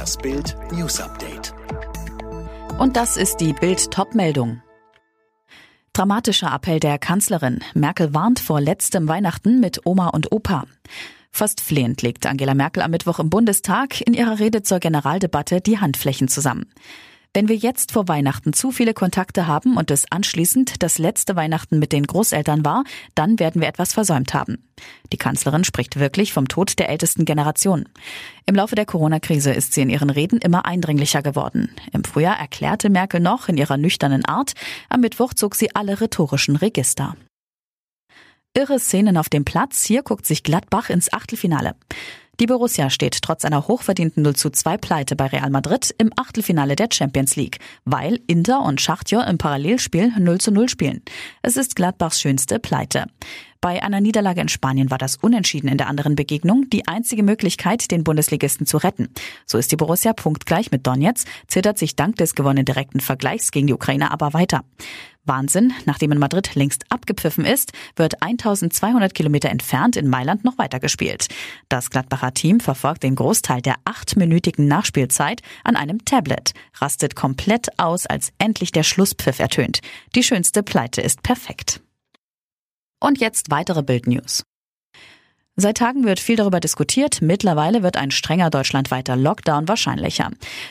Das Bild News Update. Und das ist die Bild Topmeldung. Dramatischer Appell der Kanzlerin. Merkel warnt vor letztem Weihnachten mit Oma und Opa. Fast flehend legt Angela Merkel am Mittwoch im Bundestag in ihrer Rede zur Generaldebatte die Handflächen zusammen. Wenn wir jetzt vor Weihnachten zu viele Kontakte haben und es anschließend das letzte Weihnachten mit den Großeltern war, dann werden wir etwas versäumt haben. Die Kanzlerin spricht wirklich vom Tod der ältesten Generation. Im Laufe der Corona-Krise ist sie in ihren Reden immer eindringlicher geworden. Im Frühjahr erklärte Merkel noch in ihrer nüchternen Art, am Mittwoch zog sie alle rhetorischen Register. Irre Szenen auf dem Platz. Hier guckt sich Gladbach ins Achtelfinale. Die Borussia steht trotz einer hochverdienten 0 zu 2 Pleite bei Real Madrid im Achtelfinale der Champions League, weil Inter und Schachtjor im Parallelspiel 0 zu 0 spielen. Es ist Gladbachs schönste Pleite. Bei einer Niederlage in Spanien war das Unentschieden in der anderen Begegnung die einzige Möglichkeit, den Bundesligisten zu retten. So ist die Borussia punktgleich mit Donetsk, zittert sich dank des gewonnenen direkten Vergleichs gegen die Ukraine aber weiter. Wahnsinn, nachdem in Madrid längst abgepfiffen ist, wird 1200 Kilometer entfernt in Mailand noch weitergespielt. Das Gladbacher Team verfolgt den Großteil der achtminütigen Nachspielzeit an einem Tablet, rastet komplett aus, als endlich der Schlusspfiff ertönt. Die schönste Pleite ist perfekt. Und jetzt weitere Bildnews. Seit Tagen wird viel darüber diskutiert. Mittlerweile wird ein strenger deutschlandweiter Lockdown wahrscheinlicher.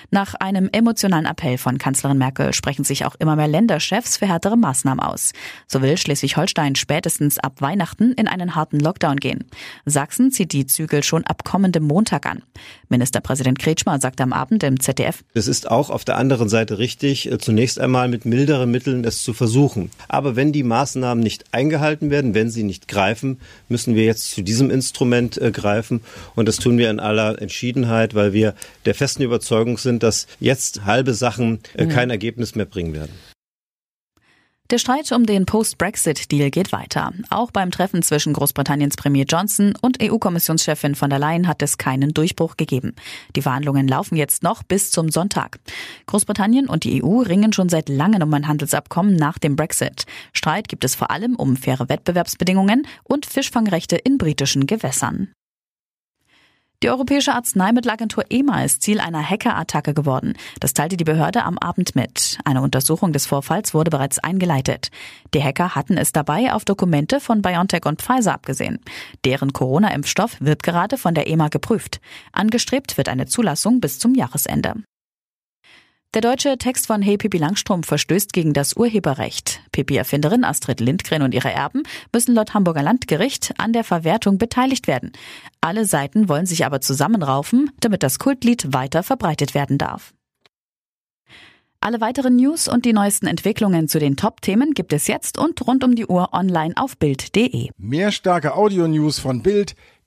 Nach einem emotionalen Appell von Kanzlerin Merkel sprechen sich auch immer mehr Länderchefs für härtere Maßnahmen aus. So will Schleswig-Holstein spätestens ab Weihnachten in einen harten Lockdown gehen. Sachsen zieht die Zügel schon ab kommendem Montag an. Ministerpräsident Kretschmer sagte am Abend im ZDF. Es ist auch auf der anderen Seite richtig, äh, zunächst einmal mit milderen Mitteln es zu versuchen. Aber wenn die Maßnahmen nicht eingehalten werden, wenn sie nicht greifen, müssen wir jetzt zu diesem Instrument äh, greifen. Und das tun wir in aller Entschiedenheit, weil wir der festen Überzeugung sind, dass jetzt halbe Sachen äh, mhm. kein Ergebnis mehr bringen werden. Der Streit um den Post-Brexit-Deal geht weiter. Auch beim Treffen zwischen Großbritanniens Premier Johnson und EU-Kommissionschefin von der Leyen hat es keinen Durchbruch gegeben. Die Verhandlungen laufen jetzt noch bis zum Sonntag. Großbritannien und die EU ringen schon seit langem um ein Handelsabkommen nach dem Brexit. Streit gibt es vor allem um faire Wettbewerbsbedingungen und Fischfangrechte in britischen Gewässern. Die Europäische Arzneimittelagentur EMA ist Ziel einer Hackerattacke geworden. Das teilte die Behörde am Abend mit. Eine Untersuchung des Vorfalls wurde bereits eingeleitet. Die Hacker hatten es dabei auf Dokumente von BioNTech und Pfizer abgesehen. Deren Corona-Impfstoff wird gerade von der EMA geprüft. Angestrebt wird eine Zulassung bis zum Jahresende. Der deutsche Text von Hey Pippi Langstrom verstößt gegen das Urheberrecht. Pippi-Erfinderin Astrid Lindgren und ihre Erben müssen laut Hamburger Landgericht an der Verwertung beteiligt werden. Alle Seiten wollen sich aber zusammenraufen, damit das Kultlied weiter verbreitet werden darf. Alle weiteren News und die neuesten Entwicklungen zu den Top-Themen gibt es jetzt und rund um die Uhr online auf Bild.de. Mehr starke Audio-News von Bild